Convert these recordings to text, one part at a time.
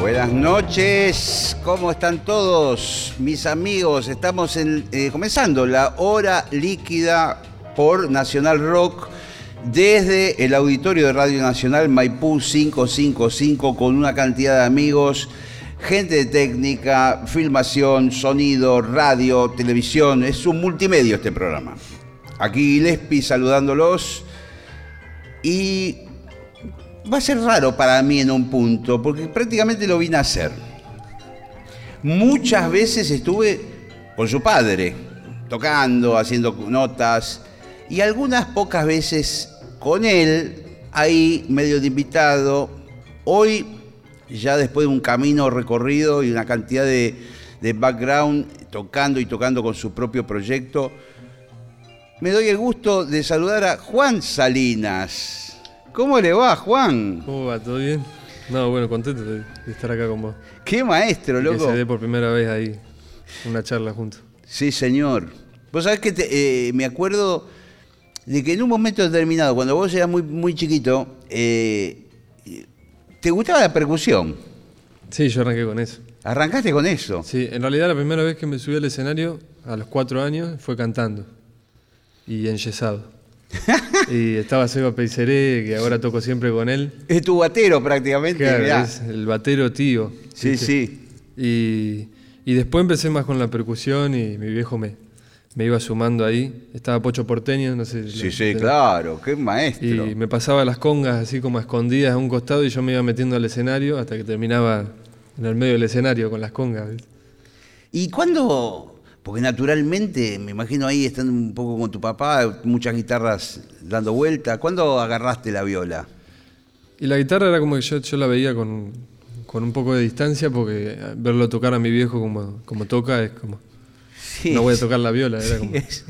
Buenas noches, ¿cómo están todos mis amigos? Estamos en- eh, comenzando la hora líquida por Nacional Rock desde el auditorio de Radio Nacional Maipú 555 con una cantidad de amigos, gente de técnica, filmación, sonido, radio, televisión. Es un multimedio este programa. Aquí Gillespie saludándolos y va a ser raro para mí en un punto, porque prácticamente lo vine a hacer. Muchas veces estuve con su padre, tocando, haciendo notas, y algunas pocas veces con él, ahí medio de invitado. Hoy, ya después de un camino recorrido y una cantidad de, de background, tocando y tocando con su propio proyecto, me doy el gusto de saludar a Juan Salinas. ¿Cómo le va, Juan? ¿Cómo va? ¿Todo bien? No, bueno, contento de, de estar acá con vos. Qué maestro, Que loco. se dé por primera vez ahí una charla juntos. Sí, señor. Vos sabés que te- eh, me acuerdo de que en un momento determinado, cuando vos eras muy, muy chiquito, eh, te gustaba la percusión. Sí, yo arranqué con eso. Arrancaste con eso. Sí, en realidad la primera vez que me subí al escenario, a los cuatro años, fue cantando. Y enyesado. y estaba Seba Peiseré, que ahora toco siempre con él. Es tu batero prácticamente. Claro, es el batero tío. Sí, ¿viste? sí. Y, y después empecé más con la percusión y mi viejo me, me iba sumando ahí. Estaba Pocho Porteño, no sé. Sí, lo- sí, lo- claro. Qué maestro. Y me pasaba las congas así como a escondidas a un costado y yo me iba metiendo al escenario hasta que terminaba en el medio del escenario con las congas. ¿Y cuándo? Porque naturalmente, me imagino ahí estando un poco con tu papá, muchas guitarras dando vuelta. ¿Cuándo agarraste la viola? Y la guitarra era como que yo, yo la veía con, con un poco de distancia porque verlo tocar a mi viejo como, como toca es como... Sí. No voy a tocar la viola, era como... Es,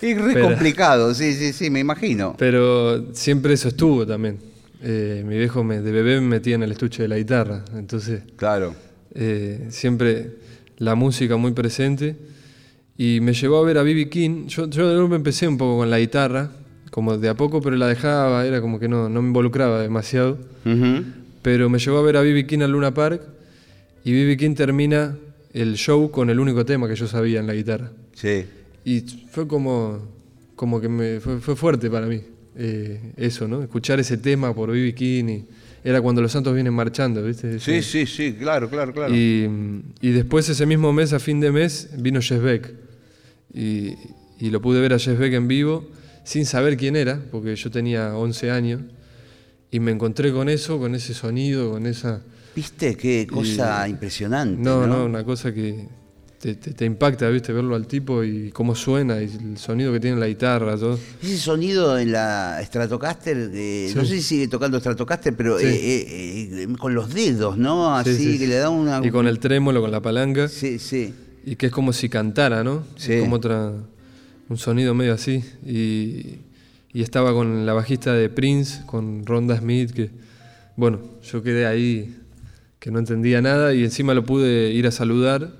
es re Pero- complicado, sí, sí, sí, me imagino. Pero siempre eso estuvo también. Eh, mi viejo me, de bebé me metía en el estuche de la guitarra, entonces Claro. eh, siempre la música muy presente. Y me llevó a ver a B.B. King. Yo, yo de golpe empecé un poco con la guitarra, como de a poco, pero la dejaba, era como que no, no me involucraba demasiado. Ujú. Pero me llevó a ver a B.B. King al Luna Park y B.B. King termina el show con el único tema que yo sabía en la guitarra. Sí. Y fue como, como que me, fue, fue fuerte para mí eh, eso, ¿no? Escuchar ese tema por B.B. King y era cuando los santos vienen marchando, ¿viste? Sí, Ese- sí, sí, claro, claro, claro. y, y después ese mismo mes, a fin de mes, vino Jeff Beck. Y, y lo pude ver a Jeff Beck en vivo sin saber quién era, porque yo tenía 11 años. Y me encontré con eso, con ese sonido, con esa... ¿Viste qué cosa impresionante? No, No, no, una cosa que te, te- te impacta, ¿viste? Verlo al tipo y cómo suena y el sonido que tiene la guitarra, todo. Ese sonido en la Stratocaster, eh, no sé si sigue tocando Stratocaster, pero Sí. eh, eh, eh, con los dedos, ¿no? Así Sí, sí, que le da una. Y con el trémolo, con la palanca. Sí, sí. Y que es como si cantara, ¿no? Sí. Es Como otra, un sonido medio así. Y, y estaba con la bajista de Prince, con Ronda Smith, que, bueno, yo quedé ahí que no entendía nada y encima lo pude ir a saludar.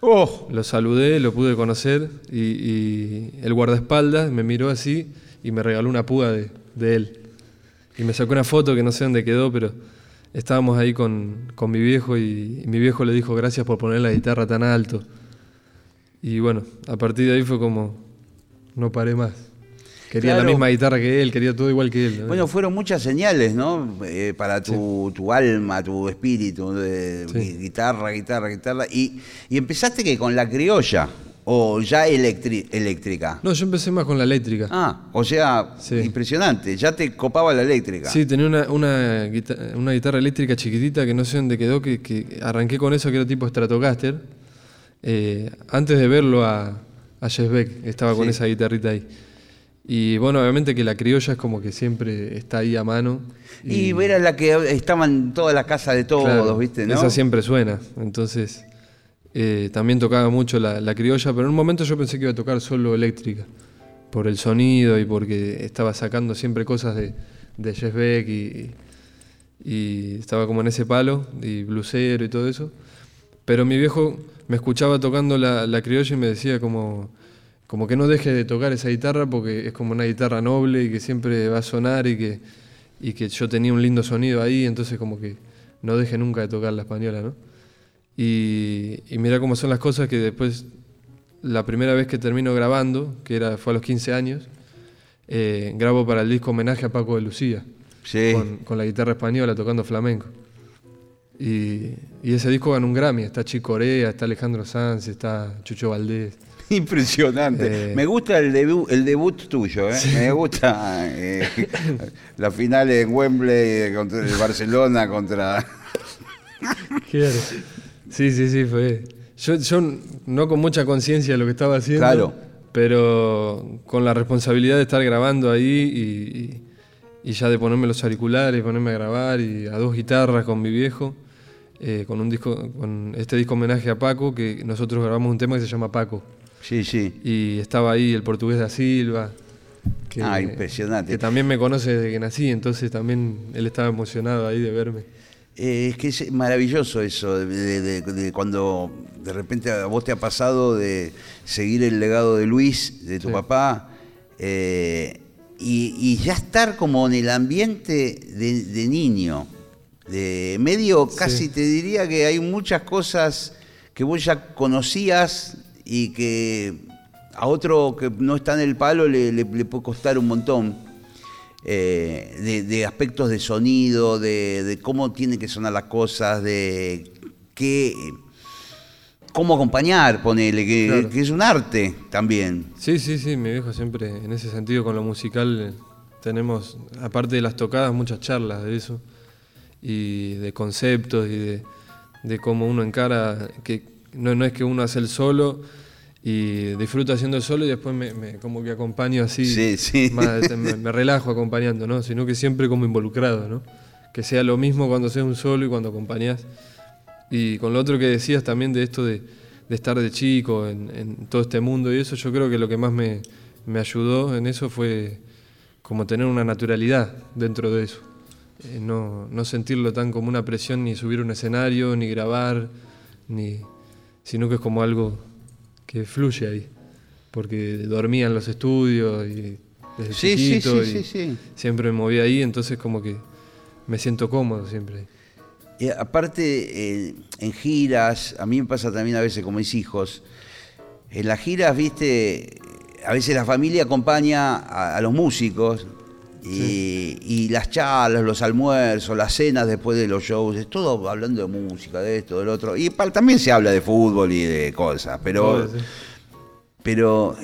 ¡Oh! Lo saludé, lo pude conocer y, y el guardaespaldas me miró así y me regaló una púa de, de él. Y me sacó una foto que no sé dónde quedó, pero estábamos ahí con, con mi viejo y, y mi viejo le dijo gracias por poner la guitarra tan alto. Y bueno, a partir de ahí fue como, no paré más. Quería Claro. la misma guitarra que él, quería todo igual que él. ¿no? Bueno, fueron muchas señales, ¿no? Eh, para tu, tu alma, tu espíritu, de Sí. gui- guitarra, guitarra, guitarra. Y, y empezaste que con la criolla, o ya eléctrica. no, yo empecé más con la eléctrica. Ah, o sea, Sí. impresionante, ya te copaba la eléctrica. Sí, tenía una, una, guita- una guitarra eléctrica chiquitita que no sé dónde quedó, que, que arranqué con eso, que era tipo Stratocaster. Eh, antes de verlo a, a Jeff Beck, estaba con esa guitarrita ahí. Y bueno, obviamente que la criolla es como que siempre está ahí a mano. Y, era la que estaba en todas las casas de todos, ¿viste? ¿no? Esa siempre suena. Entonces, eh, también tocaba mucho la, criolla, pero en un momento yo pensé que iba a tocar solo eléctrica, por el sonido y porque estaba sacando siempre cosas de, de Jeff Beck y, estaba como en ese palo, y blusero y todo eso. Pero mi viejo me escuchaba tocando la, la criolla y me decía como como que no deje de tocar esa guitarra porque es como una guitarra noble y que siempre va a sonar y que, y que yo tenía un lindo sonido ahí, entonces como que no deje nunca de tocar la española, ¿no? Y, mira cómo son las cosas que después, la primera vez que termino grabando, que era, fue a los 15 años, eh, grabo para el disco homenaje a Paco de Lucía, con, la guitarra española tocando flamenco. Y, y, ese disco ganó un Grammy, está Chico Corea, está Alejandro Sanz, está Chucho Valdés. Impresionante. Eh. Me gusta el debut, el debut tuyo, ¿eh? Me gusta eh, la final en Wembley contra el Barcelona contra. Sí, sí, sí, fue. Yo, no con mucha conciencia de lo que estaba haciendo. Claro. Pero con la responsabilidad de estar grabando ahí y, ya de ponerme los auriculares, ponerme a grabar y a dos guitarras con mi viejo. Eh, con un disco, con este disco homenaje a Paco, que nosotros grabamos un tema que se llama Paco. Sí, sí. Y estaba ahí el portugués da Silva. Que, ah, impresionante. Que también me conoce desde que nací, entonces también él estaba emocionado ahí de verme. Eh, es que es maravilloso eso, de, cuando de repente a vos te ha pasado de seguir el legado de Luis, de tu papá, eh, y, ya estar como en el ambiente de, niño. De medio, casi te diría que hay muchas cosas que vos ya conocías y que a otro que no está en el palo le, puede costar un montón. Eh, de, aspectos de sonido, de, cómo tienen que sonar las cosas, de qué, cómo acompañar, ponele, que, que, es un arte también. Sí, sí, sí, mi viejo siempre, en ese sentido, con lo musical, tenemos, aparte de las tocadas, muchas charlas de eso, y de conceptos, y de, de cómo uno encara, que no, no es que uno hace el solo y disfruto haciendo el solo y después me, como que acompaño así, sí, sí. me, relajo acompañando, ¿no? Sino que siempre como involucrado, ¿no? Que sea lo mismo cuando seas un solo y cuando acompañas. Y con lo otro que decías también de esto de, estar de chico en, todo este mundo y eso, yo creo que lo que más me, ayudó en eso fue como tener una naturalidad dentro de eso. Eh, no, no sentirlo tan como una presión ni subir un escenario, ni grabar, ni sino que es como algo que fluye ahí. Porque dormía en los estudios y desde chiquito y siempre me movía ahí, entonces como que me siento cómodo siempre. Y aparte, eh, en giras, a mí me pasa también a veces con mis hijos, en las giras, viste, a veces la familia acompaña a los músicos y, las charlas, los almuerzos, las cenas después de los shows, es todo hablando de música, de esto, del otro. Y también se habla de fútbol y de cosas, pero, pero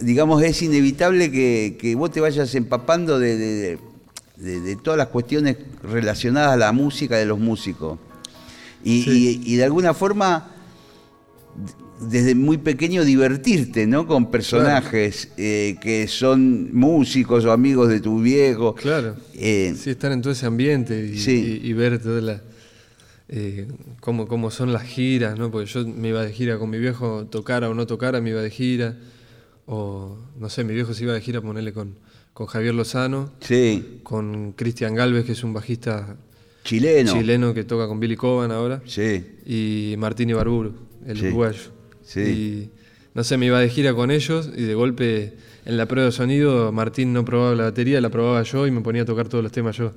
digamos, es inevitable que, vos te vayas empapando de, todas las cuestiones relacionadas a la música de los músicos. y de alguna forma desde muy pequeño divertirte, ¿no? Con personajes eh, que son músicos o amigos de tu viejo. Claro. Eh, sí, estar en todo ese ambiente y, ver toda la, eh, cómo, son las giras, ¿no? Porque yo me iba de gira con mi viejo, tocara o no tocara, me iba de gira. O, no sé, mi viejo se iba de gira, ponerle con, con Javier Lozano. Sí. Con Cristian Galvez, que es un bajista chileno. Chileno que toca con Billy Coban ahora. Sí. Y Martín Ibarburu, el uruguayo. Y no sé, me iba de gira con ellos y de golpe en la prueba de sonido Martín no probaba la batería, la probaba yo y me ponía a tocar todos los temas yo.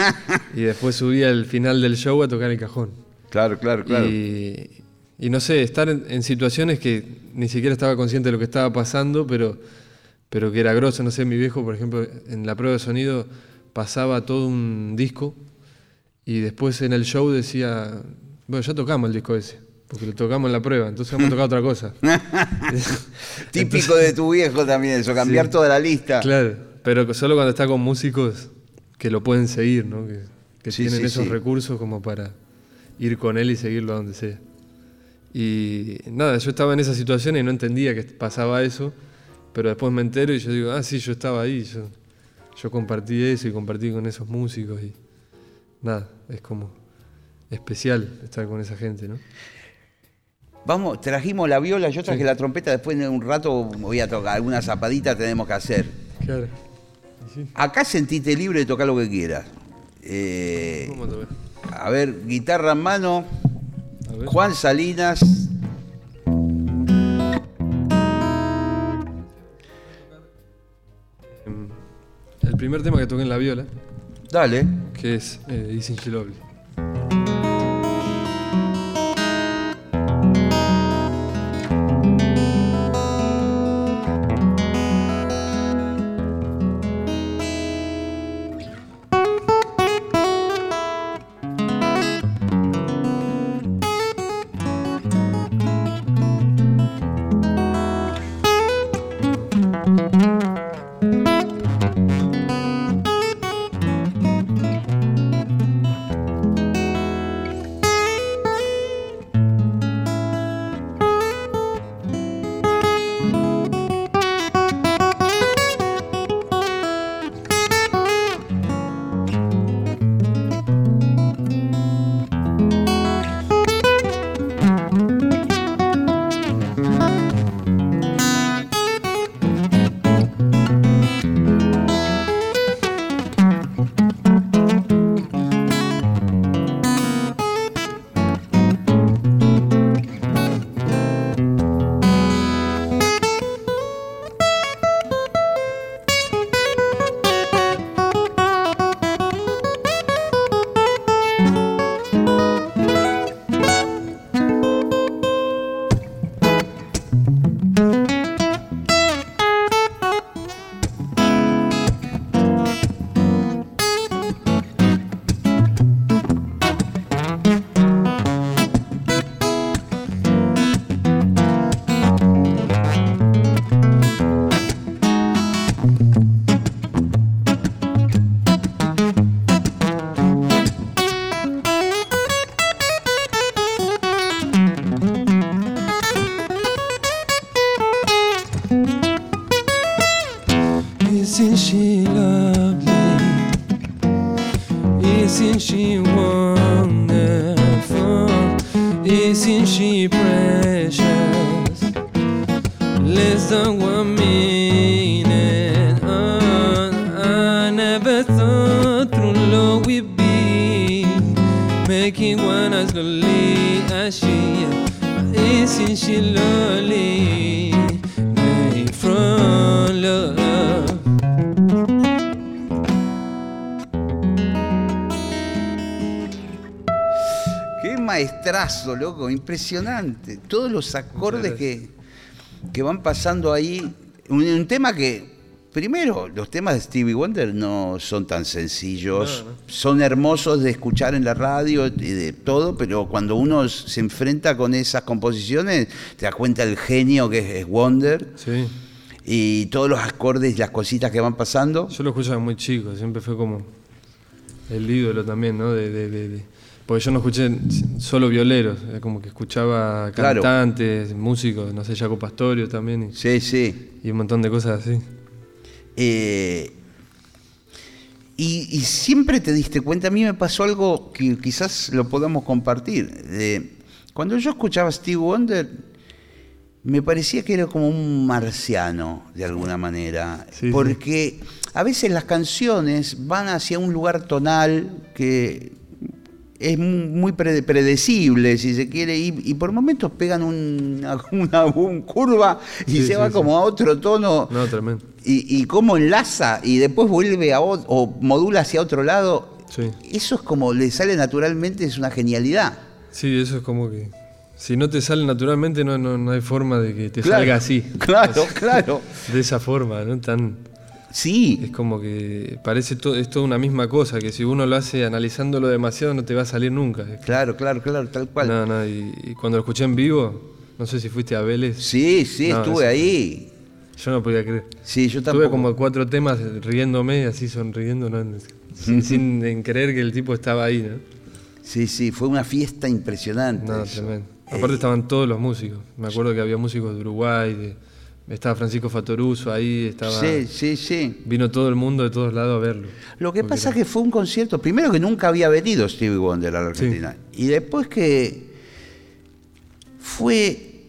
y después subía al final del show a tocar el cajón. Claro, claro, claro. Y, no sé, estar en, situaciones que ni siquiera estaba consciente de lo que estaba pasando, pero, pero que era grosso. No sé, mi viejo, por ejemplo, en la prueba de sonido pasaba todo un disco y después en el show decía, bueno, ya tocamos el disco ese. Porque lo tocamos en la prueba, entonces vamos a tocar otra cosa. Típico de tu viejo también, eso, cambiar toda la lista. Claro, pero solo cuando está con músicos que lo pueden seguir, ¿no? Que, tienen esos recursos como para ir con él y seguirlo a donde sea. Y nada, yo estaba en esa situación y no entendía que pasaba eso, pero después me entero y yo digo, ah, sí, yo estaba ahí, yo, yo compartí eso y compartí con esos músicos y nada, es como especial estar con esa gente, ¿no? Vamos, trajimos la viola, yo traje la trompeta, después de un rato voy a tocar, alguna zapadita tenemos que hacer. Claro. Acá sentite libre de tocar lo que quieras. Eh, a ver, guitarra en mano, Juan Salinas. El primer tema que toqué en la viola. Dale. Que es eh, Easy loco, impresionante. Todos los acordes que, que, van pasando ahí. Un, tema que, primero, los temas de Stevie Wonder no son tan sencillos. Son hermosos de escuchar en la radio y de todo, pero cuando uno se enfrenta con esas composiciones, te das cuenta del genio que es, Wonder. Y todos los acordes y las cositas que van pasando. Yo lo escuchaba muy chico, siempre fue como el ídolo también, ¿no? de, de porque yo no escuché solo violeros, como que escuchaba cantantes, músicos, no sé, Jaco Pastorio también. Y, sí, sí. Y un montón de cosas así. Eh, y, siempre te diste cuenta, a mí me pasó algo que quizás lo podamos compartir. cuando yo escuchaba Steve Wonder, me parecía que era como un marciano, de alguna manera. porque a veces las canciones van hacia un lugar tonal que es muy predecible, si se quiere, y, por momentos pegan una, curva y se va como a otro tono. No, tremendo. Y, y cómo enlaza y después vuelve a o modula hacia otro lado. Eso es como le sale naturalmente, es una genialidad. Sí, eso es como que. Si no te sale naturalmente, no, no, hay forma de que te salga así. Claro, claro. De esa forma, ¿no? Tan. Sí. Es como que parece todo, es toda una misma cosa, que si uno lo hace analizándolo demasiado no te va a salir nunca. Claro, claro, claro, tal cual. No, no, y, cuando lo escuché en vivo, no sé si fuiste a Vélez. Sí, sí, estuve ahí. Yo no podía creer. Sí, yo tampoco. Tuve como cuatro temas riéndome, así sonriendo, sin, creer que el tipo estaba ahí, ¿no? Sí, sí, fue una fiesta impresionante. No, tremendo. Aparte estaban todos los músicos. Me acuerdo que había músicos de Uruguay, de estaba Francisco Fatoruso ahí, estaba... Sí, sí, sí. Vino todo el mundo de todos lados a verlo. Lo que pasa es que fue un concierto, primero que nunca había venido Stevie Wonder a la Sí. Argentina. Y después que fue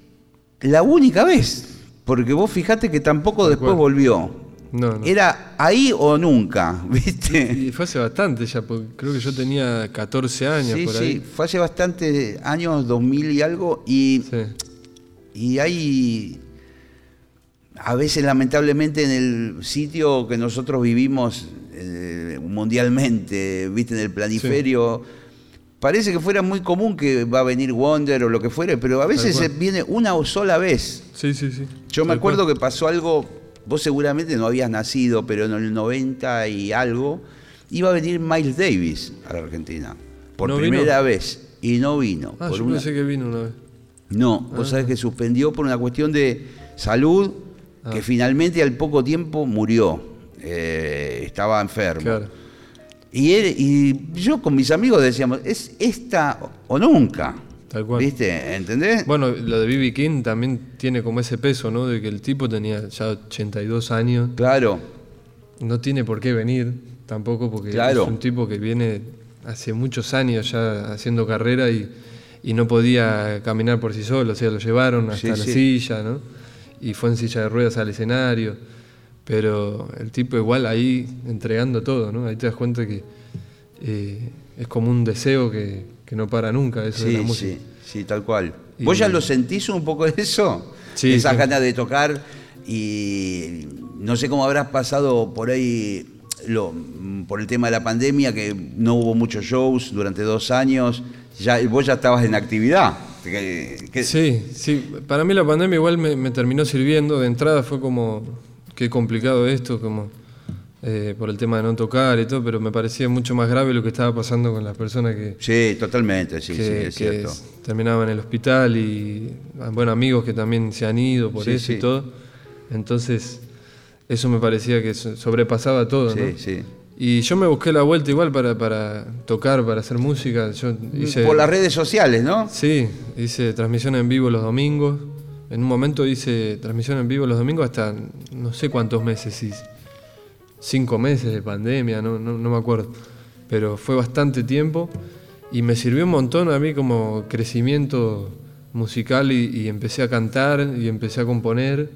la única vez. Porque vos fijate que tampoco después volvió. No, no. Era ahí o nunca, ¿viste? Y fue hace bastante ya, porque creo que yo tenía 14 años Sí, por sí, ahí. fue hace bastante años, 2000 y algo, y, Sí. y hay, a veces lamentablemente en el sitio que nosotros vivimos eh, mundialmente, viste, en el planiferio, parece que fuera muy común que va a venir Wonder o lo que fuere, pero a veces viene una o sola vez. Sí, sí, sí. Yo me acuerdo que pasó algo, vos seguramente no habías nacido, pero en el 90 y algo, iba a venir Miles Davis a la Argentina. Por ¿No vino? primera vez. Y no vino. Ah, por yo una- pensé que vino una vez. No, vos Ah. sabés que suspendió por una cuestión de salud, que Ah. finalmente al poco tiempo murió. Eh, estaba enfermo. Claro. Y, él- y yo con mis amigos decíamos, es esta o nunca. Tal cual. ¿Viste? ¿Entendés? Bueno, lo de B.B. King también tiene como ese peso, ¿no? De que el tipo tenía ya 82 años. Claro. No tiene por qué venir tampoco, porque Claro. es un tipo que viene hace muchos años ya haciendo carrera y, y no podía caminar por sí solo. O sea, lo llevaron hasta Sí, la sí. silla, ¿no? Y fue en silla de ruedas al escenario. Pero el tipo igual ahí entregando todo, ¿no? Ahí te das cuenta que eh, es como un deseo que, que no para nunca, eso de la Sí, música. sí, sí, tal cual. Y- ¿Vos ya lo sentís un poco de eso? Sí, Esas sí. ganas de tocar y no sé cómo habrás pasado por ahí lo, por el tema de la pandemia, que no hubo muchos shows durante dos años. Ya, vos ya estabas en actividad. Que- Sí, sí. Para mí la pandemia igual me, me terminó sirviendo. De entrada fue como, qué complicado esto, como eh, por el tema de no tocar y todo, pero me parecía mucho más grave lo que estaba pasando con las personas que, Sí, totalmente, sí, que- sí, es que cierto. terminaban en el hospital y, ah, bueno, amigos que también se han ido por Sí, eso sí. y todo. Entonces, eso me parecía que so- sobrepasaba todo, Sí, ¿no? sí. Y yo me busqué la vuelta igual para, para tocar, para hacer música. Yo hice, Por las redes sociales, ¿no? Sí, hice transmisión en vivo los domingos. En un momento hice transmisión en vivo los domingos hasta no sé cuántos meses hice. Cinco meses de pandemia, no, no, no me acuerdo. Pero fue bastante tiempo y me sirvió un montón a mí como crecimiento musical y, y empecé a cantar y empecé a componer.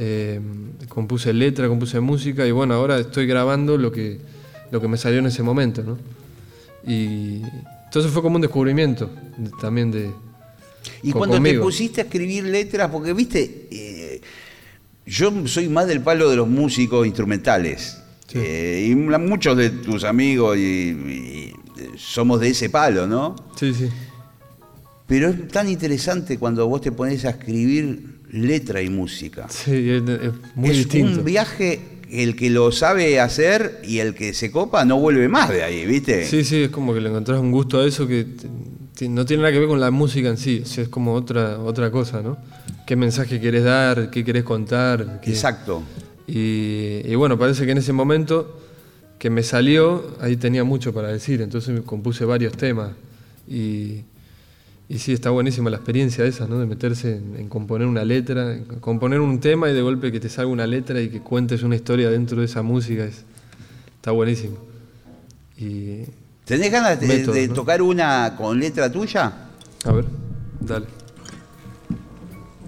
Eh, compuse letra, compuse música y bueno, ahora estoy grabando lo que, lo que me salió en ese momento, ¿no? Y entonces fue como un descubrimiento de- también de... Y con- cuando conmigo. te pusiste a escribir letras, porque viste, Eh, yo soy más del palo de los músicos instrumentales. Sí. Eh, y muchos de tus amigos y, y, somos de ese palo, ¿no? Sí, sí. Pero es tan interesante cuando vos te pones a escribir letra y música. Sí, es, muy es distinto. un viaje, el que lo sabe hacer y el que se copa no vuelve más de ahí, ¿viste? Sí, sí, es como que le encontrás un gusto a eso que no tiene nada que ver con la música en sí, o sea, es como otra, otra cosa, ¿no? ¿Qué mensaje querés dar? ¿Qué querés contar? ¿Qué- Exacto. Y, y bueno, parece que en ese momento que me salió, ahí tenía mucho para decir, entonces me compuse varios temas. Y, y sí, está buenísima la experiencia esa, ¿no? De meterse en, en componer una letra, en componer un tema y de golpe que te salga una letra y que cuentes una historia dentro de esa música, es, está buenísimo. Y, ¿Tenés ganas de, Métodos, de ¿no? tocar una con letra tuya? a ver, dale.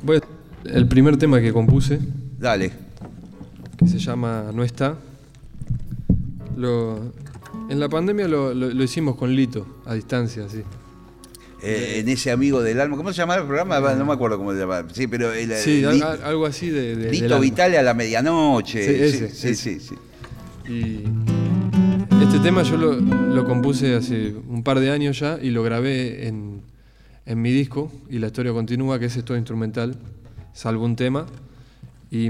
Voy a- el primer tema que compuse, Dale. que se llama No está. Lo, en la pandemia lo, lo- lo hicimos con Lito, a distancia, sí. Eh, en ese amigo del alma. ¿Cómo se llamaba el programa? No me acuerdo cómo se llamaba. Sí, pero el, Sí, el al- algo así de... de- Lito. Vitale a la medianoche. Sí, ese, sí, ese. sí, sí. Y este tema yo lo, lo compuse hace un par de años ya y lo grabé en, en mi disco y la historia continúa, que es todo instrumental, salvo un tema. Y,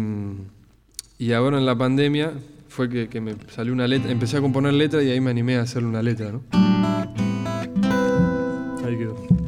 y ahora en la pandemia fue que, que me salió una letra, empecé a componer letra y ahí me animé a hacerle una letra, ¿no? Ahí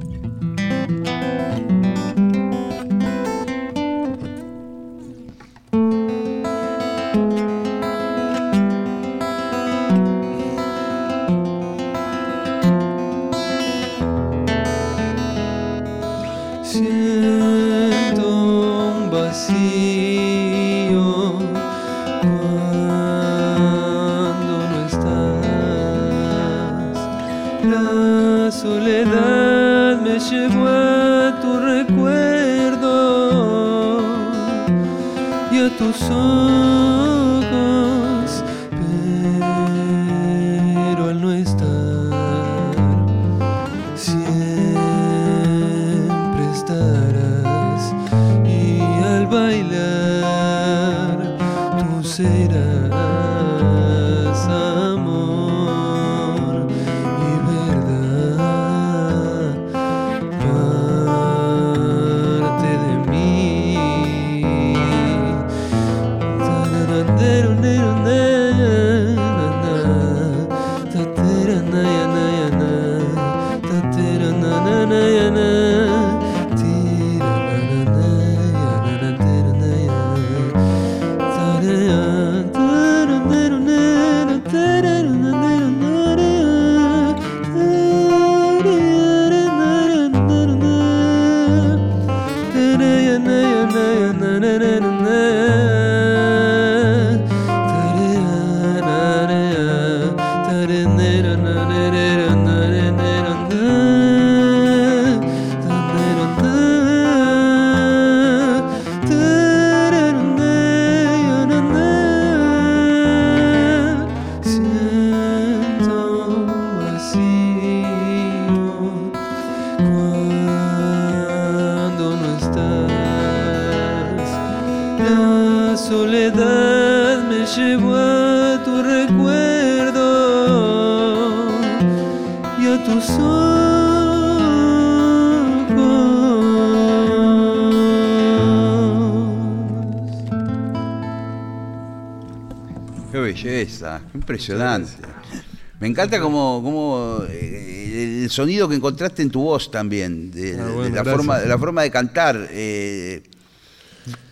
impresionante. Me encanta como, como eh, el sonido que encontraste en tu voz también, de, Ah, de la, forma, de la forma de cantar. eh,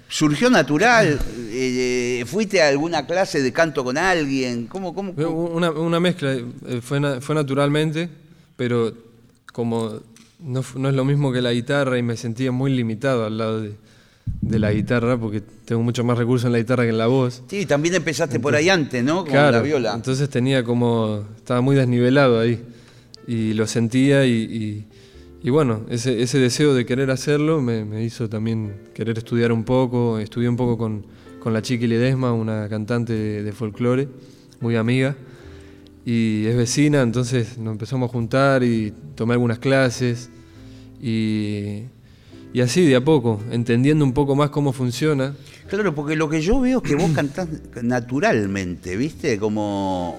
¿Surgió natural? Eh, ¿Fuiste a alguna clase de canto con alguien? ¿Cómo, cómo? Una, una mezcla, fue, fue naturalmente, pero como no es lo mismo que la guitarra y me sentía muy limitado al lado de, de la guitarra porque tengo mucho más recursos en la guitarra que en la voz. Sí, también empezaste por ahí antes, ¿no? Con Claro, la viola. entonces tenía como, estaba muy desnivelado ahí y lo sentía y, y- y bueno, ese, ese deseo de querer hacerlo me, me hizo también querer estudiar un poco, estudié un poco con, con la Chiqui Ledesma, una cantante de, de folclore, muy amiga, y es vecina, entonces nos empezamos a juntar y tomé algunas clases y, y así de a poco, entendiendo un poco más cómo funciona. Claro, porque lo que yo veo es que vos cantás naturalmente, ¿viste? Como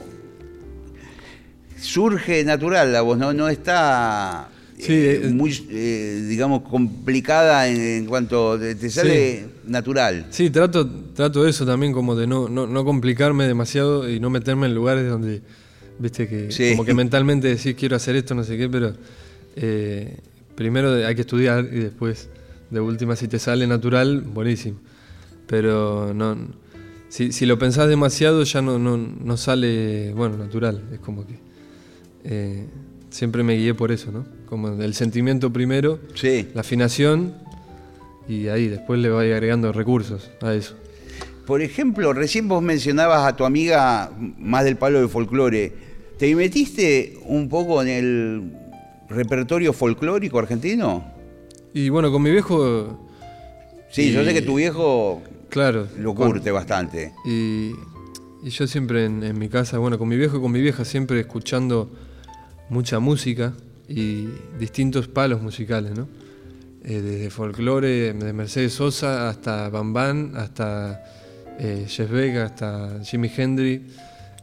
surge natural la voz, no, no está Sí, eh, eh, muy, eh, digamos, complicada en, en cuanto te, te sale natural. Sí, trato, trato eso también, como de no, no, no complicarme demasiado y no meterme en lugares donde, viste, que Sí. como que mentalmente decís quiero hacer esto, no sé qué, pero eh, primero hay que estudiar y después, de última, si te sale natural, buenísimo. Pero no, si, si lo pensás demasiado ya no, no, no sale, bueno, natural. Es como que eh, siempre me guié por eso, ¿no? Como el sentimiento primero, Sí. la afinación y ahí después le voy agregando recursos a eso. Por ejemplo, recién vos mencionabas a tu amiga más del palo de folclore. ¿Te metiste un poco en el repertorio folclórico argentino? Y bueno, con mi viejo, Sí, yo sé que tu viejo claro. lo con- curte bastante. Y, y yo siempre en, en mi casa, bueno, con mi viejo y con mi vieja siempre escuchando mucha música y distintos palos musicales, ¿no? Eh, desde folclore, de Mercedes Sosa hasta Bambán, hasta eh, Jeff Beck, hasta Jimi Hendrix,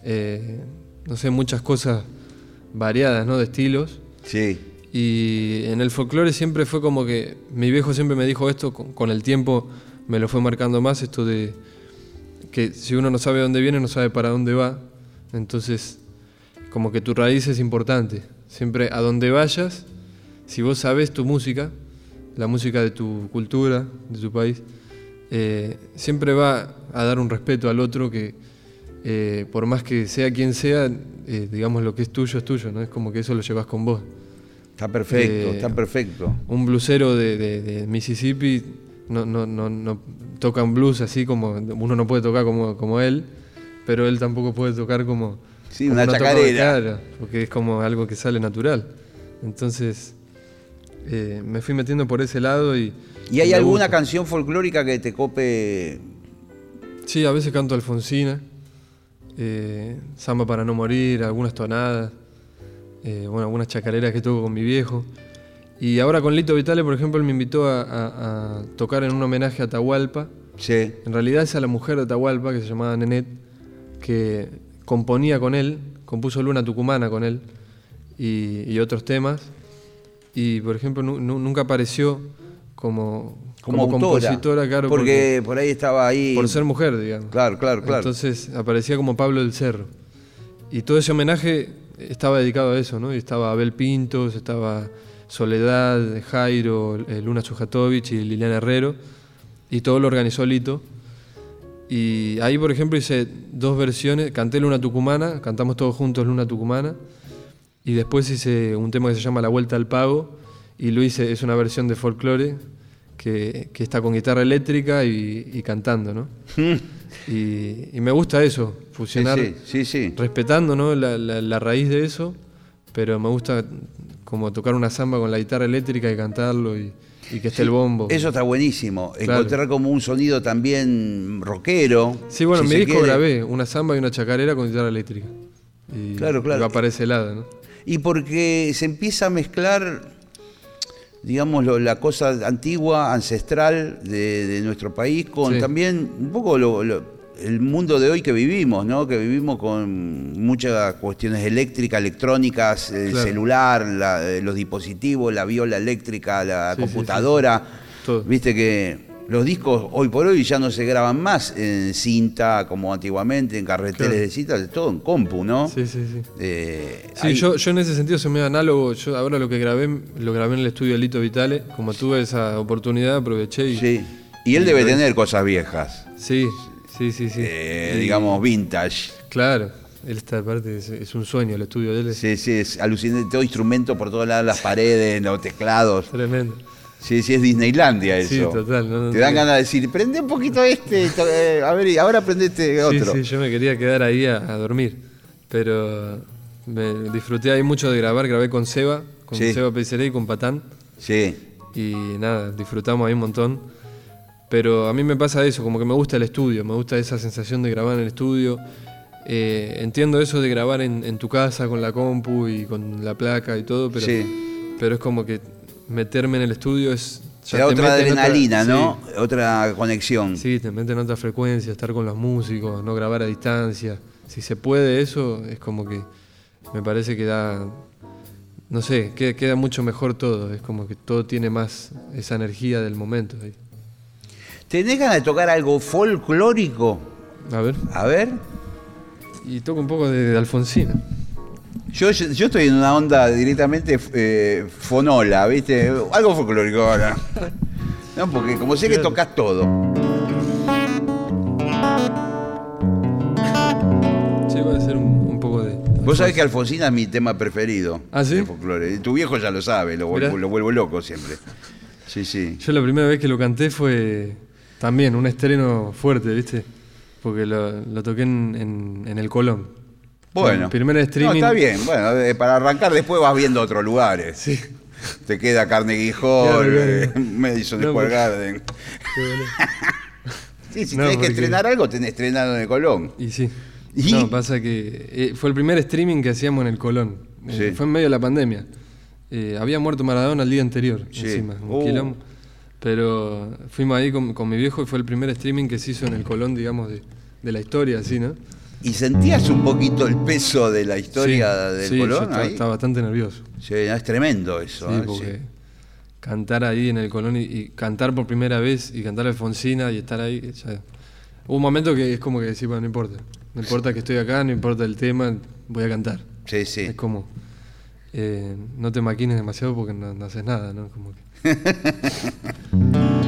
eh, no sé, muchas cosas variadas, ¿no? De estilos. Sí. Y en el folclore siempre fue como que mi viejo siempre me dijo esto, con, el tiempo me lo fue marcando más, esto de que si uno no sabe dónde viene, no sabe para dónde va. Entonces, como que tu raíz es importante. Siempre a donde vayas, si vos sabes tu música, la música de tu cultura, de tu país, eh, siempre va a dar un respeto al otro que, eh, por más que sea quien sea, eh, digamos lo que es tuyo es tuyo, ¿no? Es como que eso lo llevas con vos. Está perfecto, Eh, está perfecto. Un blusero de, de- de Mississippi no, no, no, no toca un blues así como uno no puede tocar como, como él, pero él tampoco puede tocar como... Sí, como una no chacarera. porque es como algo que sale natural. Entonces eh, me fui metiendo por ese lado y... ¿Y hay alguna gusta. canción folclórica que te cope? Sí, a veces canto Alfonsina, eh, Samba para no morir, algunas tonadas, eh, bueno, algunas chacareras que toco con mi viejo. Y ahora con Lito Vitale, por ejemplo, él me invitó a, a- a tocar en un homenaje a Atahualpa. Sí. En realidad es a la mujer de Atahualpa, que se llamaba Nenet, que componía con él, compuso Luna Tucumana con él y, y otros temas. Y, por ejemplo, nu- nu- nunca apareció como, Como, autora. compositora, claro, porque, por ahí estaba ahí. por ser mujer, digamos. Claro, claro, claro. Entonces aparecía como Pablo del Cerro. Y todo ese homenaje estaba dedicado a eso, ¿no? Estaba Abel Pintos, estaba Soledad, Jairo, eh, Luna Sujatovich y Liliana Herrero. Y todo lo organizó Lito. Y ahí, por ejemplo, hice dos versiones. Canté Luna Tucumana, cantamos todos juntos Luna Tucumana. Y después hice un tema que se llama La Vuelta al Pago. Y lo hice, es una versión de folclore que, que está con guitarra eléctrica y, y cantando, ¿no? Y, y me gusta eso, fusionar, sí, sí, sí. respetando ¿no? la, la- la raíz de eso, pero me gusta como tocar una samba con la guitarra eléctrica y cantarlo y, y que esté el bombo. Eso está buenísimo. Claro. Encontrar como un sonido también rockero. Sí, bueno, si mi disco quiere. grabé una samba y una chacarera con guitarra eléctrica. Y, Claro, claro. y va para ese lado, ¿no? Y porque se empieza a mezclar, digamos, lo- la cosa antigua, ancestral de, de nuestro país, con Sí. también un poco lo- lo- el mundo de hoy que vivimos, ¿no? Que vivimos con muchas cuestiones eléctricas, electrónicas, el Claro. celular, la- eh, los dispositivos, la viola eléctrica, la Sí, sí, sí, computadora. Viste que los discos hoy por hoy ya no se graban más en cinta como antiguamente, en carreteles Claro. de cinta, todo en compu, ¿no? Sí, sí, sí. Eh, Sí, hay- yo, yo en ese sentido soy medio análogo. Yo ahora lo que grabé, lo grabé en el estudio de Lito Vitale. Como tuve esa oportunidad, aproveché y. Sí. Y él y debe tener cosas viejas, Sí, sí, sí. sí. eh, digamos vintage. Claro, él está aparte, es, es un sueño el estudio de él. Es Sí, sí, es alucinante. Todo instrumento por todos lados, las paredes, los teclados. tremendo. Sí, sí, es Disneylandia eso. Sí, total. no, no, Te dan ganas de decir, prende un poquito este, to- eh, a ver, y ahora prende este otro. Sí, sí, yo me quería quedar ahí a, a dormir. Pero me disfruté ahí mucho de grabar. Grabé con Seba, con Sí. Seba Peiseré y con Patán. Sí, Y nada, disfrutamos ahí un montón. Pero a mí me pasa eso, como que me gusta el estudio, me gusta esa sensación de grabar en el estudio. Eh, entiendo eso de grabar en, en tu casa con la compu y con la placa y todo, pero, Sí. pero es como que meterme en el estudio es... te da otra adrenalina, sí, ¿no? Otra conexión. Sí, te mete en otra frecuencia, estar con los músicos, no grabar a distancia. Si se puede eso, es como que me parece que da, no sé, queda, queda mucho mejor todo. Es como que todo tiene más esa energía del momento. ahí. ¿Tenés ganas de tocar algo folclórico? A ver. A ver. Y toco un poco de, de Alfonsina. Yo, yo estoy en una onda directamente eh, fonola, ¿viste? Algo folclórico ahora. No, porque como sé que tocas todo. Sí, va a ser un, un poco de. Vos sabés que Alfonsina es mi tema preferido. ¿Ah, sí? De folclore. Tu viejo ya lo sabe, lo vuelvo, Mirá. lo vuelvo loco siempre. Sí, sí. Yo la primera vez que lo canté fue también un estreno fuerte, ¿viste? Porque lo, lo toqué en, en- en el Colón. Bueno. Primer No, streaming. está bien. Bueno, para arrancar después vas viendo otros lugares. Sí. Te queda Carnegie Hall, Claro, claro. eh, Madison No, Square porque- Garden. Sí, si No, tenés que estrenar algo, tenés estrenado en el Colón. Y sí. ¿Y? No, pasa que eh, fue el primer streaming que hacíamos en el Colón. Eh, Sí. Fue en medio de la pandemia. Eh, había muerto Maradona el día anterior, Sí. encima, un Uh. quilombo. Pero fuimos ahí con, con mi viejo y fue el primer streaming que se hizo en el Colón, digamos, de, de la historia, así, ¿no? ¿Y sentías un poquito el peso de la historia Sí, del sí, yo Colón estaba, ahí? estaba bastante nervioso. Sí, es tremendo eso. Sí, ¿eh? porque cantar ahí en el Colón y, y cantar por primera vez y cantar Alfonsina y estar ahí. ya- Hubo un momento que es como que decir, bueno, no importa. No importa que estoy acá, no importa el tema, voy a cantar. Sí, sí. Es como, eh, no te maquines demasiado porque no, no haces nada, ¿no? Como que...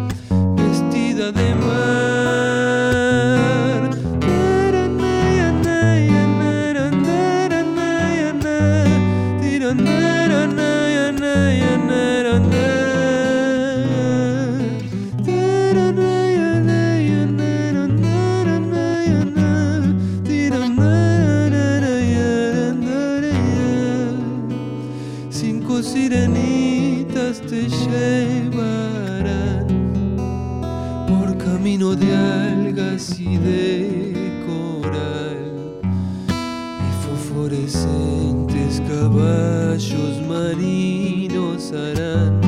vestida de camino de algas y de coral y fosforescentes caballos marinos harán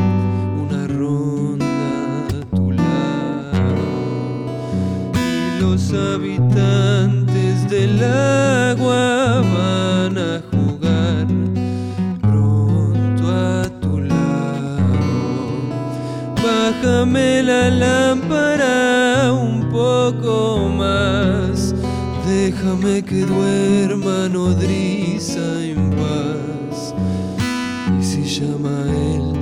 una ronda a tu lado y los habitantes del agua van a jugar pronto a tu lado. Bájame la lámpara Déjame que duerma nodriza en paz. Y si llama a él,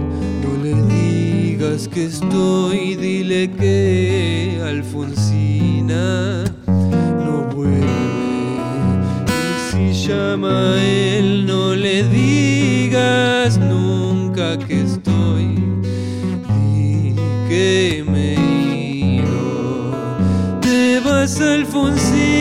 no le digas que estoy. Dile que Alfonsina no vuelve. Y si llama a él, no le digas nunca que estoy. Di que me he ido. Te vas Alfonsina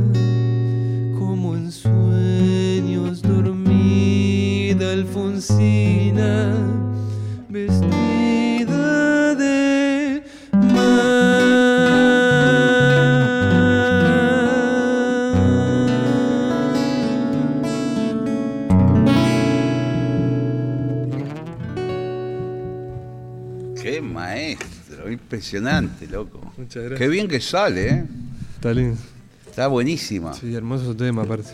Alfonsina vestida de Qué maestro, impresionante, loco. Muchas gracias. Qué bien que sale, ¿eh? Está lindo. Está buenísima. Sí, hermoso tema aparte.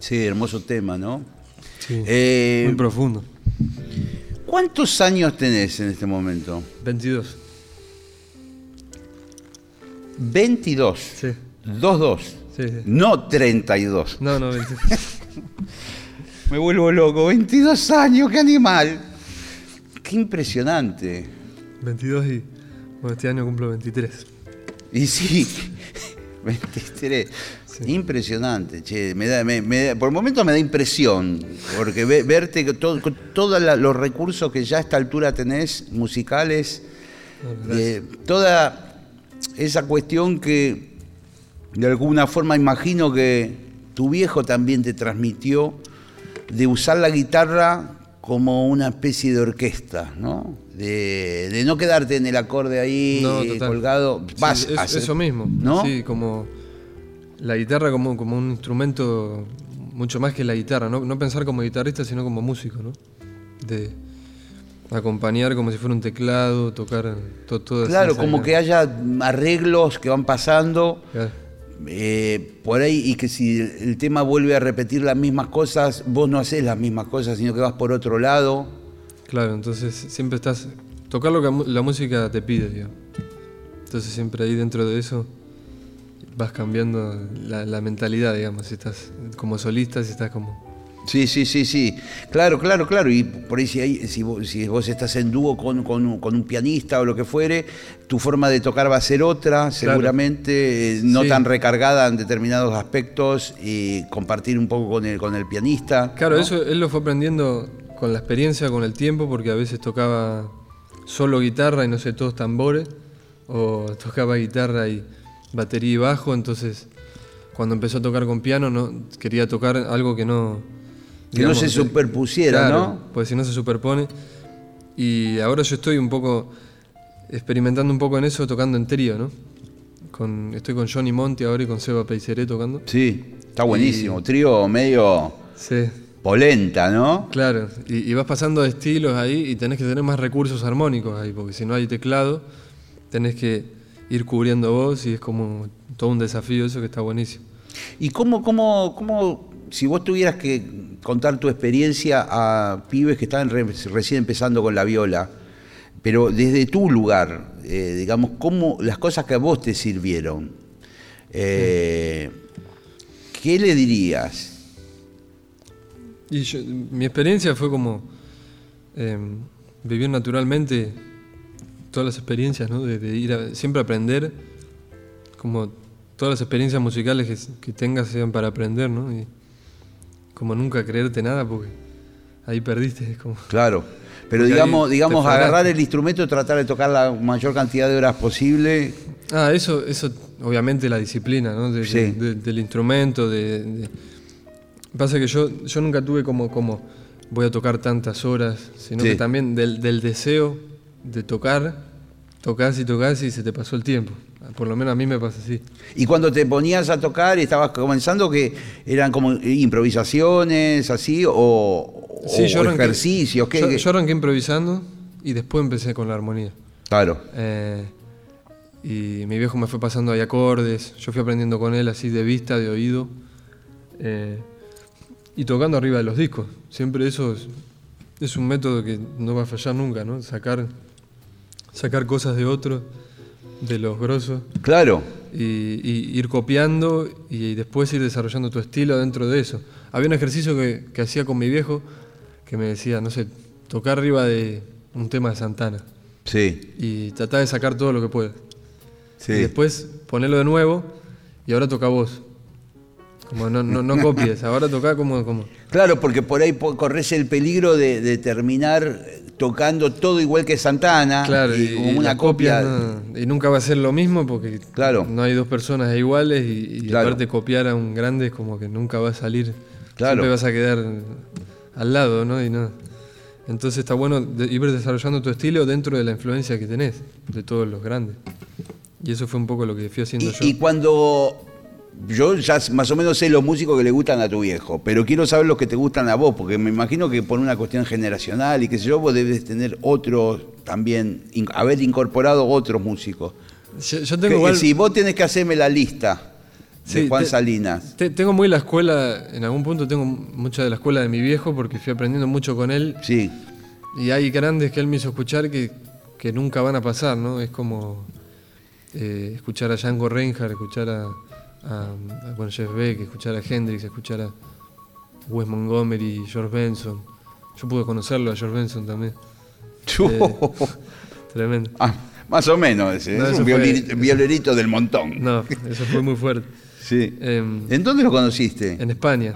Sí, hermoso tema, ¿no? Sí. Eh, Muy profundo. ¿Cuántos años tenés en este momento? 22. 22. Sí. 2-2. Sí, sí. No 32. No, no, 22. Me vuelvo loco. 22 años, qué animal. Qué impresionante. 22 y. Bueno, este año cumplo 23. Y sí, 23. Sí. Impresionante, che. Me da, me- me da- por momentos me da impresión, porque ve- verte todo- con todos los recursos que ya a esta altura tenés, musicales, No, de toda esa cuestión que de alguna forma imagino que tu viejo también te transmitió de usar la guitarra como una especie de orquesta, ¿no? De, de no quedarte en el acorde ahí No, eh, colgado. Vas Sí, es- a hacer- eso mismo. ¿no? Sí, como la guitarra como, como un instrumento mucho más que la guitarra. No, no pensar como guitarrista, sino como músico, ¿no? De acompañar como si fuera un teclado, tocar to- todo así, Claro, como que haya arreglos que van pasando Claro. eh, por ahí y que si el, tema vuelve a repetir las mismas cosas, vos no haces las mismas cosas, sino que vas por otro lado. Claro, entonces siempre estás. Tocar lo que la música te pide, digamos. Entonces siempre ahí dentro de eso vas cambiando la, la mentalidad, digamos. Si estás como solista, si estás como. Sí, sí, sí, sí. Claro, claro, claro. Y por ahí si, hay- si, vos, si vos estás en dúo con, con un- con un pianista o lo que fuere, tu forma de tocar va a ser otra, seguramente, eh, no Sí. tan recargada en determinados aspectos y compartir un poco con el, con el pianista. Claro, ¿no? eso él lo fue aprendiendo con la experiencia, con el tiempo, porque a veces tocaba solo guitarra y no sé, todos tambores, o tocaba guitarra y batería y bajo, entonces cuando empezó a tocar con piano no quería tocar algo que no Que no se superpusiera, Claro, ¿no? Pues si no se superpone. Y ahora yo estoy un poco experimentando un poco en eso tocando en trío, ¿no? Con, estoy con Johnny Monti ahora y con Seba Peiseré tocando. Sí, está buenísimo. Trío medio Sí. polenta, ¿no? Claro, y, y vas pasando de estilos ahí y tenés que tener más recursos armónicos ahí, porque si no hay teclado, tenés que ir cubriendo vos y es como todo un desafío eso que está buenísimo. ¿Y cómo, cómo, cómo, si vos tuvieras que contar tu experiencia a pibes que estaban re- recién empezando con la viola, pero desde tu lugar, eh, digamos, cómo las cosas que a vos te sirvieron, eh, ¿qué le dirías? Y yo- mi experiencia fue como eh, vivir naturalmente todas las experiencias, ¿no? De, de ir a siempre aprender, como todas las experiencias musicales que, que tengas sean para aprender, ¿no? Y como nunca creerte nada porque ahí perdiste, como... Claro. Pero Porque digamos, digamos agarrar el instrumento y tratar de tocar la mayor cantidad de horas posible. Ah, eso, eso obviamente la disciplina, ¿no? De- Sí. de- del instrumento, de, de- Pasa que yo, yo nunca tuve como, como voy a tocar tantas horas, sino Sí. que también del, del deseo de tocar, tocas y tocas y se te pasó el tiempo. Por lo menos a mí me pasa así. Y cuando te ponías a tocar y estabas comenzando, que eran como improvisaciones, así, o, o yo arranqué- ejercicios. ¿qué- yo, qué? yo arranqué improvisando y después empecé con la armonía. Claro. Eh, y mi viejo me fue pasando ahí acordes, yo fui aprendiendo con él así de vista, de oído, eh, y tocando arriba de los discos. Siempre eso es, es un método que no va a fallar nunca, ¿no? Sacar, sacar cosas de otros, de los grosos, Claro. y, y ir copiando y después ir desarrollando tu estilo dentro de eso. Había un ejercicio que, que hacía con mi viejo que me decía, no sé, tocar arriba de un tema de Santana Sí. y tratá de sacar todo lo que puedas. Sí. Y después ponerlo de nuevo y ahora toca vos. Como no, no, no copies, ahora toca como, como. Claro, porque por ahí corres el peligro de, de terminar tocando todo igual que Santana. Claro, y y, como y una copia. no- y nunca va a ser lo mismo porque Claro. no hay dos personas iguales y, y Claro. aparte copiar a un grande es como que nunca va a salir. Claro. Siempre vas a quedar al lado, ¿no? Y no. Entonces está bueno ir desarrollando tu estilo dentro de la influencia que tenés, de todos los grandes. Y eso fue un poco lo que fui haciendo yo. Y cuando. Yo ya más o menos sé los músicos que le gustan a tu viejo, pero quiero saber los que te gustan a vos, porque me imagino que por una cuestión generacional y qué sé yo, vos debes tener otros también, in- haber incorporado otros músicos. yo, tengo que igual- si vos tenés que hacerme la lista de Juan te- Salinas. Te- tengo muy la escuela, en algún punto tengo mucha de la escuela de mi viejo porque fui aprendiendo mucho con él Sí, y hay grandes que él me hizo escuchar que, que nunca van a pasar, ¿no? Es como eh, escuchar a Django Reinhardt, escuchar a, a, a, bueno, Jeff Beck, escuchar a Hendrix, escuchar a Wes Montgomery, George Benson. Yo pude conocerlo a George Benson también. Tremendo. Ah, más o menos ese. No, es un fue- violerito del montón. No, eso fue muy fuerte. Sí. Em, ¿En dónde lo conociste? en España.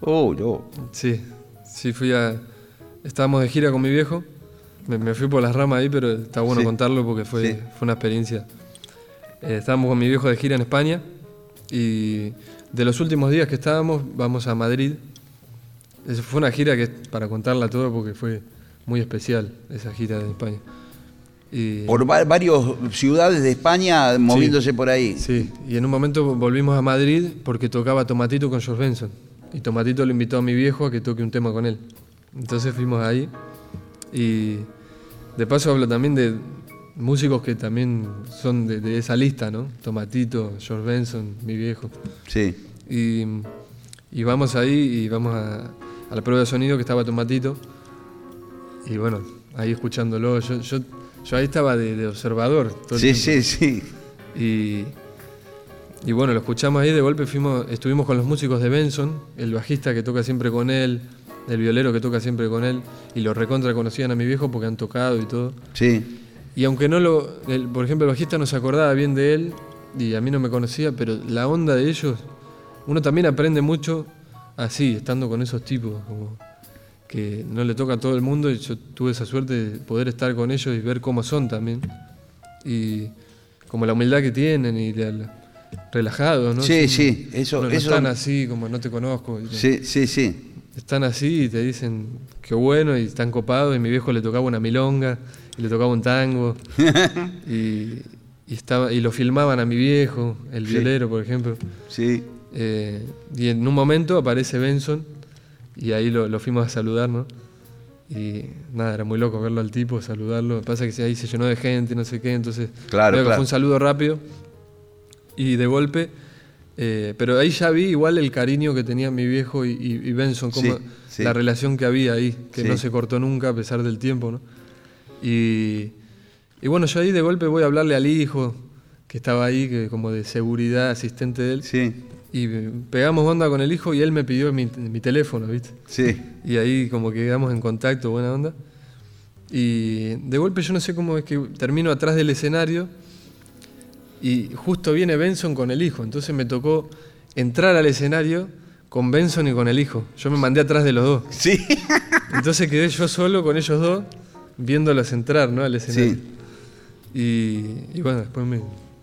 Oh, no. Sí, sí, fui a. Estábamos de gira con mi viejo. Me, me fui por las ramas ahí, pero está bueno Sí. contarlo porque fue, Sí. fue una experiencia. Eh, estábamos con mi viejo de gira en España y de los últimos días que estábamos, vamos a Madrid Eso fue una gira que para contarla toda porque fue muy especial esa gira de España. Y, Por va- varias ciudades de España moviéndose por ahí. sí, y en un momento volvimos a Madrid porque tocaba Tomatito con George Benson. Y Tomatito le invitó a mi viejo a que toque un tema con él. Entonces fuimos ahí. Y de paso hablo también de músicos que también son de, de esa lista, ¿no? Tomatito, George Benson, mi viejo. Sí. Y, y vamos ahí y vamos a, a la prueba de sonido que estaba Tomatito. Y bueno, ahí escuchándolo. Yo, yo, yo ahí estaba de, de observador. todo el Sí, tiempo. sí, sí. Y, y bueno, lo escuchamos ahí, de golpe fuimos, estuvimos con los músicos de Benson, el bajista que toca siempre con él, el violero que toca siempre con él, y lo recontra conocían a mi viejo porque han tocado y todo. Sí. Y aunque no lo, el- por ejemplo, el bajista no se acordaba bien de él, y a mí no me conocía, pero la onda de ellos, uno también aprende mucho así, estando con esos tipos, como que no le toca a todo el mundo, y yo tuve esa suerte de poder estar con ellos y ver cómo son también. Y como la humildad que tienen y la- la- relajados, ¿no? Sí, sí, eso- no, no eso- están así como no te conozco. Sí, sí, sí. están así y te dicen qué bueno y están copados y mi viejo le tocaba una milonga y le tocaba un tango y, y estaba y lo filmaban a mi viejo el Sí. violero por ejemplo Sí. Eh, y en un momento aparece Benson y ahí lo, lo fuimos a saludar no y nada era muy loco verlo al tipo saludarlo pasa que ahí se llenó de gente no sé qué entonces Claro, creo que claro. fue un saludo rápido y de golpe eh, pero ahí ya vi igual el cariño que tenían mi viejo y, y- y Benson, como Sí, sí. la relación que había ahí, que Sí. no se cortó nunca a pesar del tiempo, ¿no? Y, y bueno, yo ahí de golpe voy a hablarle al hijo, que estaba ahí, que como de seguridad, asistente de él, Sí. y pegamos onda con el hijo y él me pidió mi, mi teléfono, ¿viste? Sí. Y ahí como que quedamos en contacto, buena onda. Y de golpe yo no sé cómo es que termino atrás del escenario y justo viene Benson con el hijo. Entonces me tocó entrar al escenario con Benson y con el hijo. Yo me mandé atrás de los dos. Sí. Entonces quedé yo solo con ellos dos viéndolos entrar ¿no? al escenario. Sí. Y, y bueno, después me,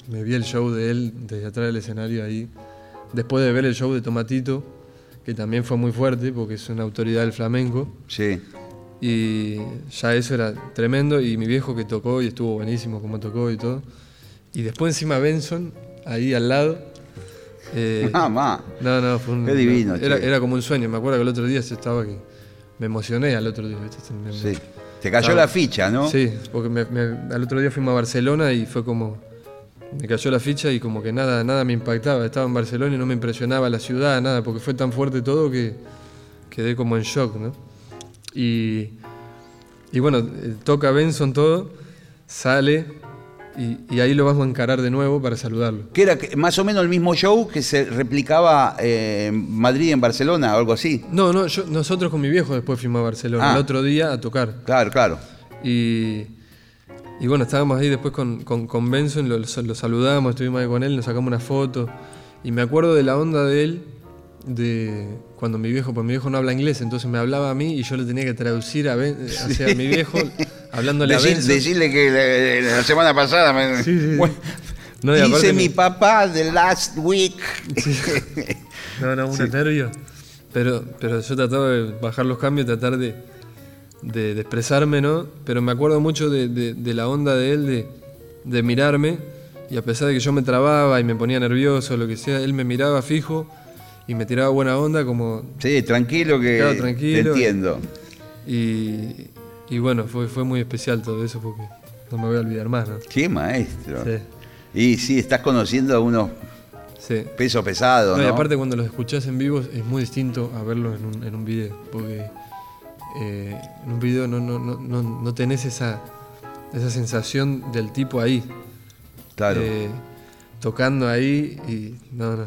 me vi el show de él desde atrás del escenario ahí. Después de ver el show de Tomatito, que también fue muy fuerte porque es una autoridad del flamenco. Sí. Y ya eso era tremendo. Y mi viejo que tocó y estuvo buenísimo como tocó y todo. Y después encima Benson, ahí al lado. Eh, Mamá. no, no, fue un. Qué divino, Era, era como un sueño. Me acuerdo que el otro día se estaba que. Me emocioné al otro día. Sí. Te cayó Estaba- la ficha, ¿no? Sí, porque me- me- al otro día fuimos a Barcelona y fue como. Me cayó la ficha y como que nada, nada me impactaba. Estaba en Barcelona y no me impresionaba la ciudad, nada, porque fue tan fuerte todo que quedé como en shock, ¿no? Y, y bueno, eh, toca Benson todo, sale y, y ahí lo vamos a encarar de nuevo para saludarlo. Que era más o menos el mismo show que se replicaba eh, en Madrid en Barcelona, o algo así. No, no, yo- nosotros con mi viejo después fuimos a Barcelona, Ah. el otro día a tocar. Claro, claro. Y, y bueno, estábamos ahí después con, con, con Benson, lo, lo saludamos, estuvimos ahí con él, nos sacamos una foto. Y me acuerdo de la onda de él, de cuando mi viejo, pues mi viejo no habla inglés, entonces me hablaba a mí y yo le tenía que traducir a, Ben- hacia mi viejo, hablándole a Decir- Benson. decirle que la semana pasada me- Sí, sí. Bueno, No, dice me- mi papá the last week. No, no, unos nervios. Pero, pero yo trataba de bajar los cambios, tratar de, de, de expresarme, ¿no? Pero me acuerdo mucho de, de- de la onda de él, de, de mirarme, y a pesar de que yo me trababa y me ponía nervioso, lo que sea, él me miraba fijo y me tiraba buena onda, como. Sí, tranquilo que Claro, tranquilo. te entiendo. Y, y bueno, fue, fue muy especial todo eso porque no me voy a olvidar más, ¿no? Qué maestro. Sí, Y sí, estás conociendo a unos sí. pesos pesados, No, ¿no? y aparte cuando los escuchás en vivo es muy distinto a verlos en un, en un video, porque eh, en un video no, no, no, no, no tenés esa, esa sensación del tipo ahí, claro. eh, tocando ahí y no, no.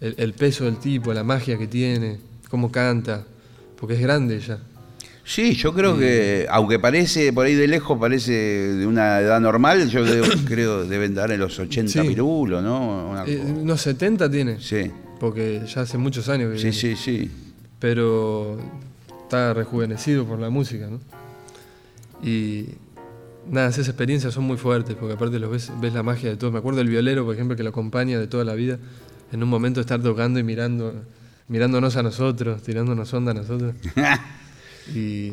El, el peso del tipo, la magia que tiene, cómo canta, porque es grande ya. Sí, yo creo que, aunque parece por ahí de lejos, parece de una edad normal, yo creo, creo deben dar en los 80 Sí. pirulos, ¿no? Una Eh, unos 70 tiene, sí, porque ya hace muchos años que sí, viene. sí, sí. pero está rejuvenecido por la música, ¿no? Y nada, esas experiencias son muy fuertes, porque aparte los ves, ves la magia de todo. Me acuerdo del violero, por ejemplo, que lo acompaña de toda la vida, en un momento estar tocando y mirando, mirándonos a nosotros, tirándonos onda a nosotros. y,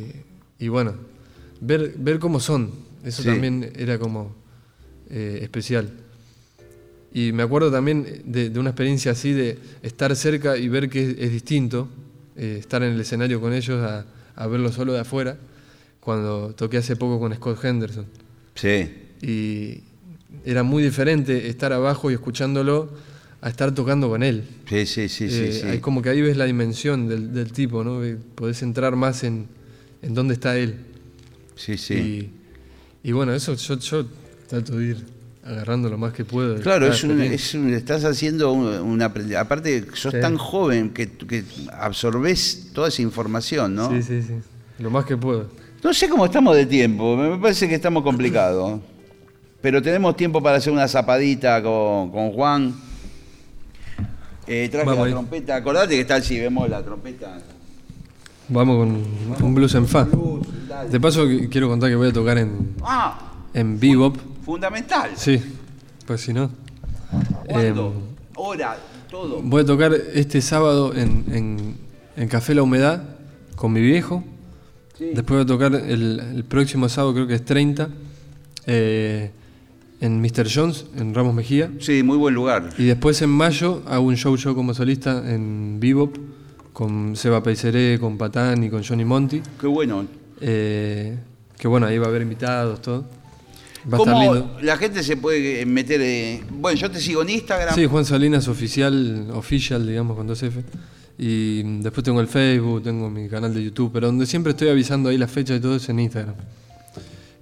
y bueno, ver, ver cómo son, eso Sí. también era como eh, especial. Y me acuerdo también de, de una experiencia así de estar cerca y ver que es, es distinto, eh, estar en el escenario con ellos a, a verlo solo de afuera, cuando toqué hace poco con Scott Henderson. Sí. Y era muy diferente estar abajo y escuchándolo a estar tocando con él. Sí, sí, sí, sí, Eh, sí. como que ahí ves la dimensión del, del tipo, ¿no? Podés entrar más en, en dónde está él. Sí, sí. Y, y bueno, eso yo, yo trato de ir agarrando lo más que puedo. Claro, es un, experiencia. es un- estás haciendo un, un Aparte, sos Sí. tan joven que, que absorbés toda esa información, ¿no? Sí, sí, sí. Lo más que puedo. No sé cómo estamos de tiempo, me parece que estamos complicados. Pero tenemos tiempo para hacer una zapadita con, con Juan. Eh, traje Vamos la ahí. trompeta, acordate que está el si vemos la trompeta. Vamos con un blues en fa. Dale. De paso, quiero contar que voy a tocar en, Ah, en bebop. fundamental. Sí, pues si no. ¿Cuándo? Em, Hora, todo. Voy a tocar este sábado en, en- en Café La Humedad con mi viejo. Sí. Después voy a tocar el, el próximo sábado, creo que es 30, eh, en Mr. Jones, en Ramos Mejía. Sí, muy buen lugar. Y después en mayo hago un show yo como solista en Bebop con Seba Peiseré, con Patán y con Johnny Monti. Qué bueno. Eh, que bueno, ahí va a haber invitados, todo. Va a estar ¿Cómo lindo. la gente se puede meter? eh, Bueno, yo te sigo en Instagram. Sí, Juan Salinas oficial, official, digamos, con dos F. Y después tengo el Facebook, tengo mi canal de YouTube, pero donde siempre estoy avisando ahí las fechas y todo es en Instagram.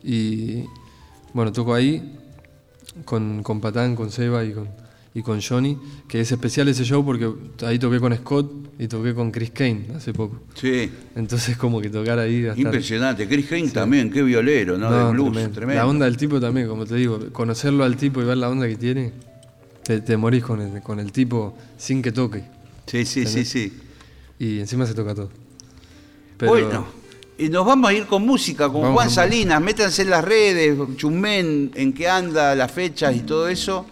Y bueno, toco ahí con, con Patán, con Seba y con, y con Johnny, que es especial ese show porque ahí toqué con Scott y toqué con Chris Kane hace poco. Sí, Entonces como que tocar ahí... va a estar- impresionante. Chris Kane también, qué violero, ¿no? No, de blues, tremendo. tremendo. La onda del tipo también, como te digo, conocerlo al tipo y ver la onda que tiene, te, te morís con el, con el tipo sin que toque. Sí, sí, sí, sí. Y encima se toca todo. Pero, Bueno, y nos vamos a ir con música, con Vamos Juan Salinas. Métanse en las redes, chumén, en qué anda, las fechas y todo eso.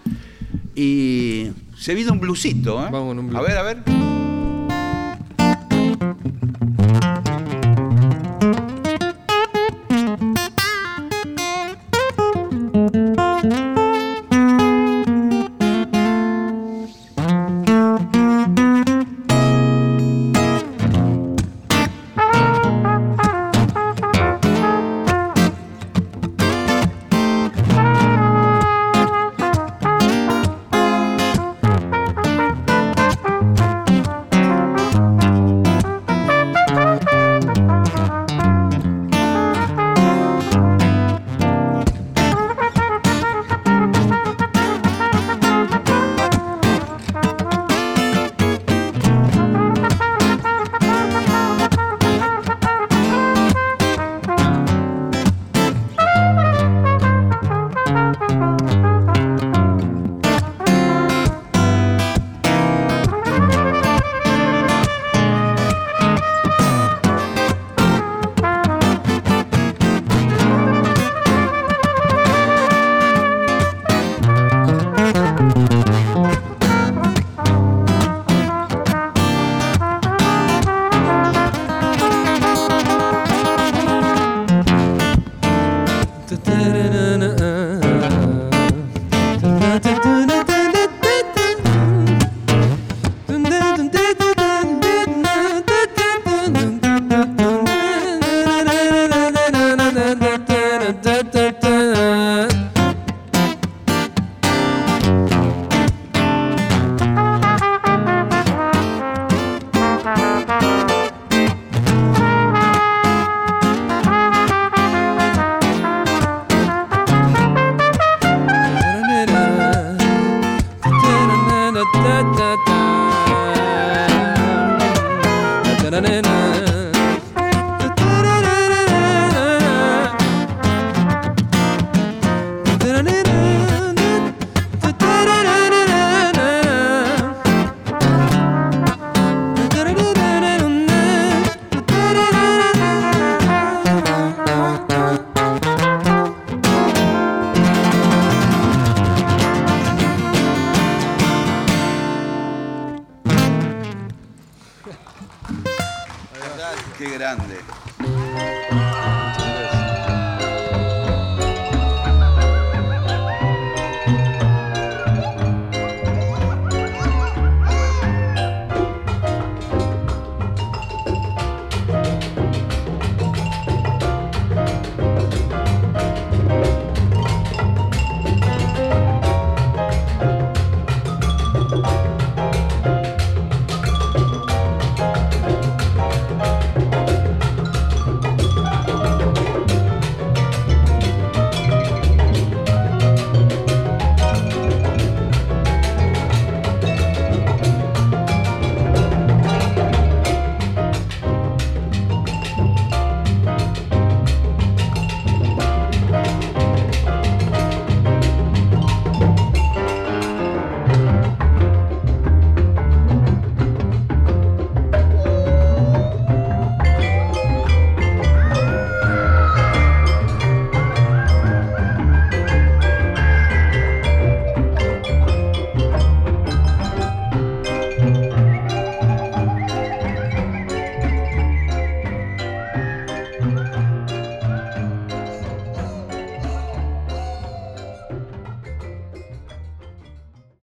Y se viene un blusito, ¿eh? Vamos con un blues. A ver, a ver.